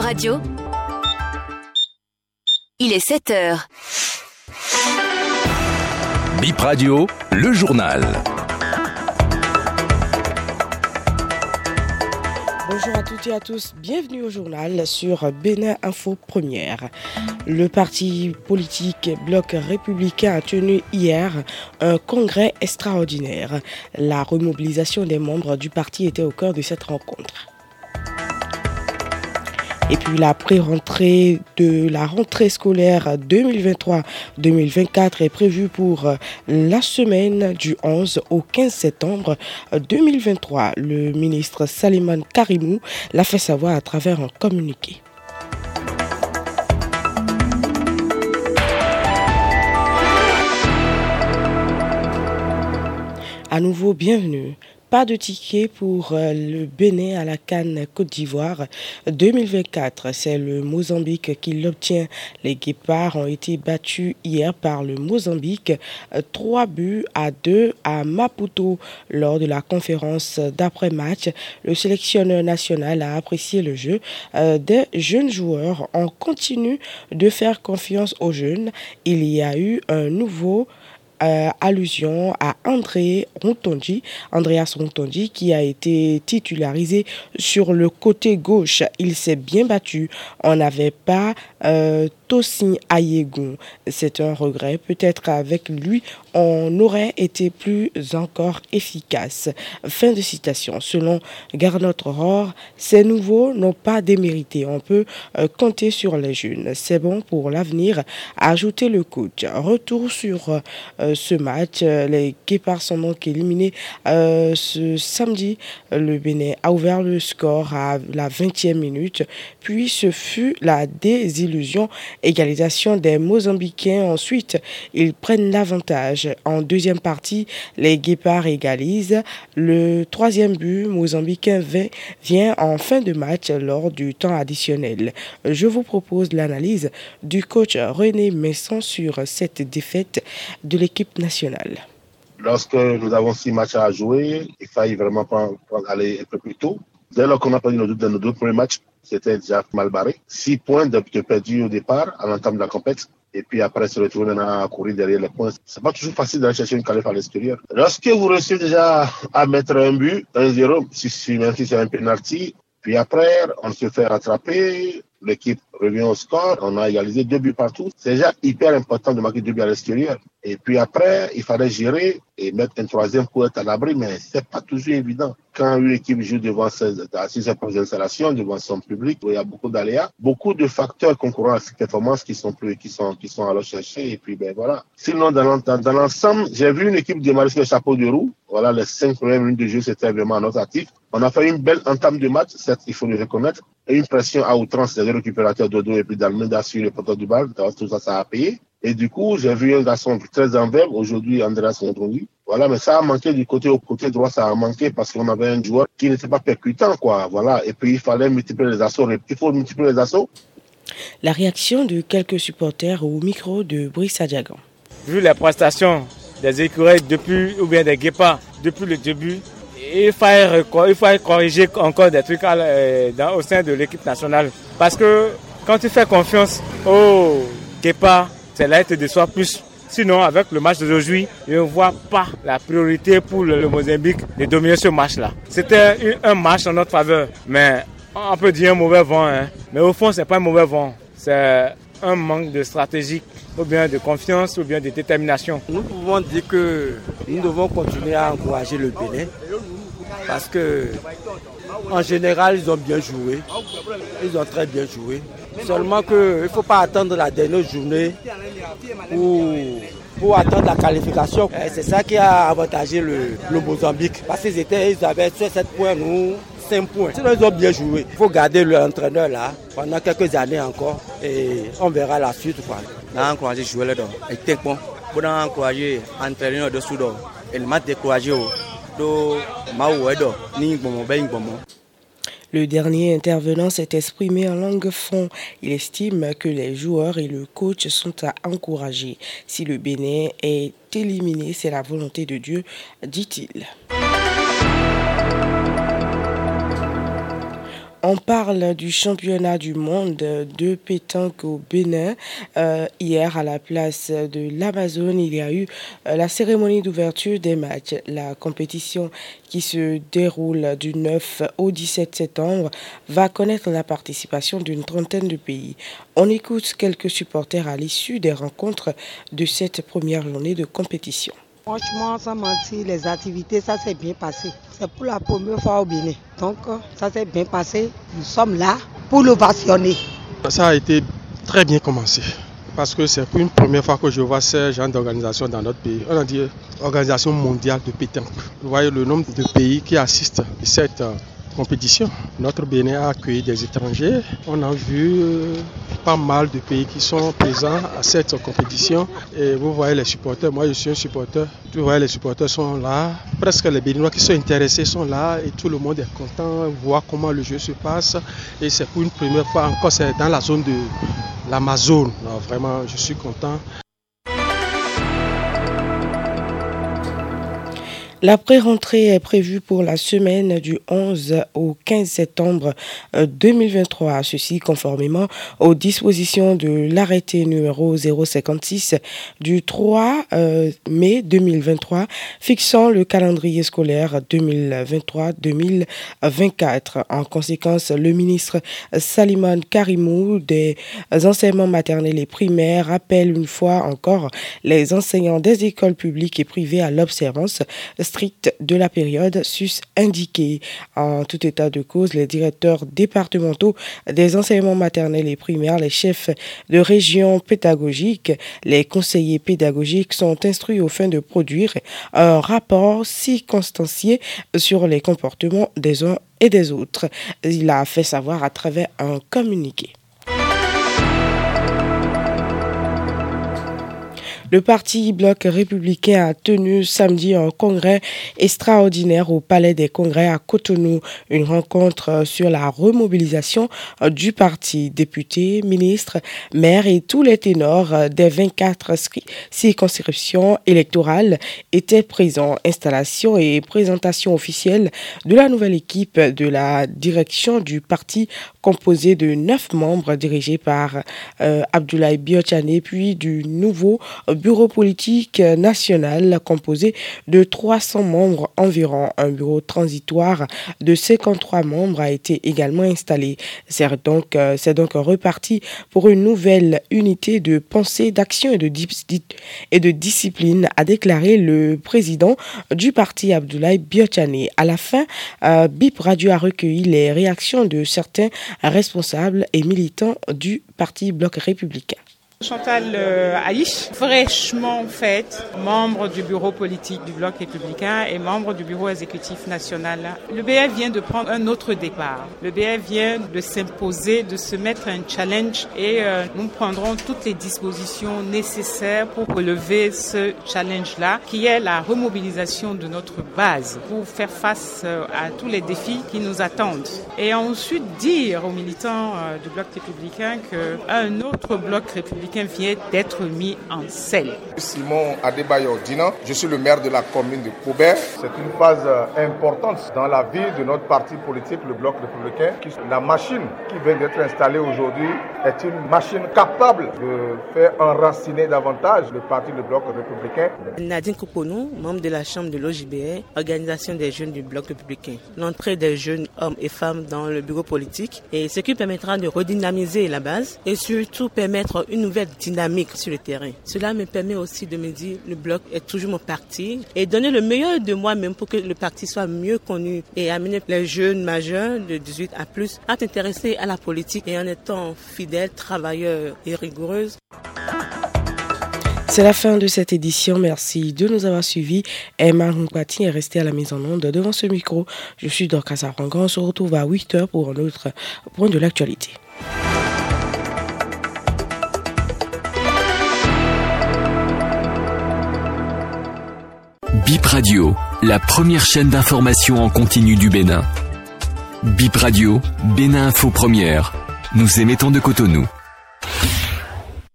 Radio. Il est 7 heures. Bip Radio, le journal. Bonjour à toutes et à tous, bienvenue au journal sur Bénin Info Première. Le parti politique Bloc républicain a tenu hier un congrès extraordinaire. La remobilisation des membres du parti était au cœur de cette rencontre. Et puis la pré-rentrée de la rentrée scolaire 2023-2024 est prévue pour la semaine du 11 au 15 septembre 2023. Le ministre Saliman Karimou l'a fait savoir à travers un communiqué. À nouveau, bienvenue. Pas de ticket pour euh, le Bénin à la Cannes Côte d'Ivoire 2024. C'est le Mozambique qui l'obtient. Les Guépards ont été battus hier par le Mozambique 3 buts à 2 à Maputo. Lors de la conférence d'après-match, le sélectionneur national a apprécié le jeu euh, des jeunes joueurs. On continue de faire confiance aux jeunes. Il y a eu un nouveau euh, allusion à André Rontondi, Andreas Rontondi, qui a été titularisé sur le côté gauche. Il s'est bien battu. On n'avait pas euh, Tossin Ayegun. C'est un regret. Peut-être avec lui, on aurait été plus encore efficace. Fin de citation. Selon Garnot Rohr, ces nouveaux n'ont pas démérité. On peut euh, compter sur les jeunes. C'est bon pour l'avenir. Ajouter le coach. Retour sur euh, ce match. Les Guépards sont donc éliminés euh, ce samedi. Le Bénin a ouvert le score à la 20e minute. Puis ce fut la désillusion égalisation des Mozambicains. Ensuite, ils prennent l'avantage. En deuxième partie, les Guépards égalisent. Le troisième but mozambicain vient en fin de match lors du temps additionnel. Je vous propose l'analyse du coach René Messon sur cette défaite de l'équipe nationale. Lorsque nous avons six matchs à jouer, il fallait vraiment aller un peu plus tôt. Dès lors qu'on a perdu nos deux premiers matchs, c'était déjà mal barré. Six points de, perdu au départ, à l'entame de la compétition. Et puis après, se retrouver à courir derrière les points. C'est pas toujours facile d'aller chercher une qualif à l'extérieur. Lorsque vous réussissez déjà à mettre un but, un zéro, si, même si c'est un penalty, puis après, on se fait rattraper, l'équipe revient au score, on a égalisé deux buts partout. C'est déjà hyper important de marquer deux buts à l'extérieur. Et puis après, il fallait gérer et mettre un troisième pour être à l'abri, mais c'est pas toujours évident. Quand une équipe joue devant ses, ses installations, devant son public, il y a beaucoup d'aléas, beaucoup de facteurs concourant à cette performance qui sont plus, qui sont, qui sont à chercher. Et puis, ben voilà. Sinon, dans, dans, l'ensemble, j'ai vu une équipe démarrer sur le chapeau de roue. Voilà, les cinq premières minutes de jeu, c'était vraiment notre actif. On a fait une belle entame de match, certes, il faut le reconnaître. Et une pression à outrance des récupérateurs Dodo et puis d'Almeida sur le poteau du bal. Tout ça, ça a payé. Et du coup, j'ai vu un garçon très en verbe, aujourd'hui Andreas Mondoni. Voilà, mais ça a manqué du côté au côté droit, ça a manqué parce qu'on avait un joueur qui n'était pas percutant, quoi. Voilà. Et puis, il fallait multiplier les assauts. Il faut multiplier les assauts. La réaction de quelques supporters au micro de Brice Adiagan. Vu les prestations des écureuils depuis, ou bien des guépards depuis le début, il faut, il corriger encore des trucs euh, dans, au sein de l'équipe nationale. Parce que quand tu fais confiance aux guépards, c'est là que te déçoit plus. Sinon, avec le match d'aujourd'hui, je ne vois pas la priorité pour le, Mozambique de dominer ce match-là. C'était un match en notre faveur, mais on peut dire un mauvais vent. Hein. Mais au fond, ce n'est pas un mauvais vent. C'est un manque de stratégie, ou bien de confiance, ou bien de détermination. Nous pouvons dire que nous devons continuer à encourager le Bénin parce que en général, ils ont bien joué. Ils ont très bien joué. Seulement qu'il ne faut pas attendre la dernière journée pour, pour attendre la qualification. C'est ça qui a avantagé le, Mozambique. Parce qu'ils ils avaient 7 points, nous 5 points. Sinon, ils ont bien joué. Il faut garder l'entraîneur là pendant quelques années encore et on verra la suite. On a encouragé jouer là-dedans. Et bon. On a encouragé l'entraîneur de Soudan. Il m'a découragé. Le dernier intervenant s'est exprimé en langue fond. Il estime que les joueurs et le coach sont à encourager. Si le Bénin est éliminé, c'est la volonté de Dieu, dit-il. On parle du championnat du monde de pétanque au Bénin. Euh, hier, à la place de l'Amazone, il y a eu euh, la cérémonie d'ouverture des matchs. La compétition qui se déroule du 9 au 17 septembre va connaître la participation d'une trentaine de pays. On écoute quelques supporters à l'issue des rencontres de cette première journée de compétition. Franchement, sans mentir, les activités, ça s'est bien passé. C'est pour la première fois au Bénin. Donc, ça s'est bien passé. Nous sommes là pour le passionner. Ça a été très bien commencé. Parce que c'est pour une première fois que je vois ce genre d'organisation dans notre pays. On a dit Organisation mondiale de pétanque. Vous voyez le nombre de pays qui assistent à cette euh, Notre Bénin a accueilli des étrangers. On a vu euh, pas mal de pays qui sont présents à cette compétition. Et vous voyez les supporters, moi je suis un supporter. Vous voyez les supporters sont là. Presque les Béninois qui sont intéressés sont là et tout le monde est content voir comment le jeu se passe. Et c'est pour une première fois encore, c'est dans la zone de l'Amazone. Vraiment, je suis content. La pré-rentrée est prévue pour la semaine du 11 au 15 septembre 2023. Euh, Ceci conformément aux dispositions de l'arrêté numéro 056 du 3 euh, mai 2023 fixant le calendrier scolaire 2023-2024. En conséquence, le ministre Saliman Karimou des enseignements maternels et primaires appelle une fois encore les enseignants des écoles publiques et privées à l'observance de la période sus indiquée. En tout état de cause, les directeurs départementaux des enseignements maternels et primaires, les chefs de région pédagogiques, les conseillers pédagogiques sont instruits au fin de produire un rapport circonstancié sur les comportements des uns et des autres. Il a fait savoir à travers un communiqué. Le parti Bloc républicain a tenu samedi un congrès extraordinaire au Palais des Congrès à Cotonou, une rencontre sur la remobilisation du parti. Députés, ministres, maires et tous les ténors des 24 circonscriptions électorales étaient présents. Installation et présentation officielle de la nouvelle équipe de la direction du parti composée de neuf membres dirigés par euh, Abdoulaye Biochane puis du nouveau bureau politique national composé de 300 membres environ. Un bureau transitoire de 53 membres a été également installé. C'est donc, euh, c'est donc reparti pour une nouvelle unité de pensée, d'action et de, discipline, a déclaré le président du parti Abdoulaye Biochane. À la fin, euh, BIP Radio a recueilli les réactions de certains responsables et militants du parti Bloc républicain. Chantal euh, Aïch, fraîchement faite, membre du bureau politique du Bloc républicain et membre du bureau exécutif national. Le BF vient de prendre un autre départ. Le BF vient de s'imposer, de se mettre un challenge et euh, nous prendrons toutes les dispositions nécessaires pour relever ce challenge-là, qui est la remobilisation de notre base pour faire face euh, à tous les défis qui nous attendent. Et ensuite dire aux militants du Bloc républicain qu'un autre Bloc républicain vient d'être mis en scène. Simon Adebayo Dina, je suis le maire de la commune de Coubert. C'est une phase euh, importante dans la vie de notre parti politique, le Bloc républicain. La machine qui vient d'être installée aujourd'hui est une machine capable de faire enraciner davantage le parti du Bloc républicain. Nadine Kouponou, membre de la Chambre de l'OJBR, organisation des jeunes du Bloc républicain. L'entrée des jeunes hommes et femmes dans le bureau politique et ce qui permettra de redynamiser la base et surtout permettre une nouvelle dynamique sur le terrain. Cela me permet aussi de me dire le bloc est toujours mon parti et donner le meilleur de moi-même pour que le parti soit mieux connu et amener les jeunes majeurs de 18 à plus à s'intéresser à la politique et en étant fidèles, travailleurs et rigoureuses. C'est la fin de cette édition. Merci de nous avoir suivis. Emma Mpati est restée à la mise en onde devant ce micro. Je suis Dorcas Arrangan. On se retrouve à 8h pour un autre point de l'actualité. Bip Radio, la première chaîne d'information en continu du Bénin. Bip Radio, Bénin Info Première. Nous émettons de Cotonou.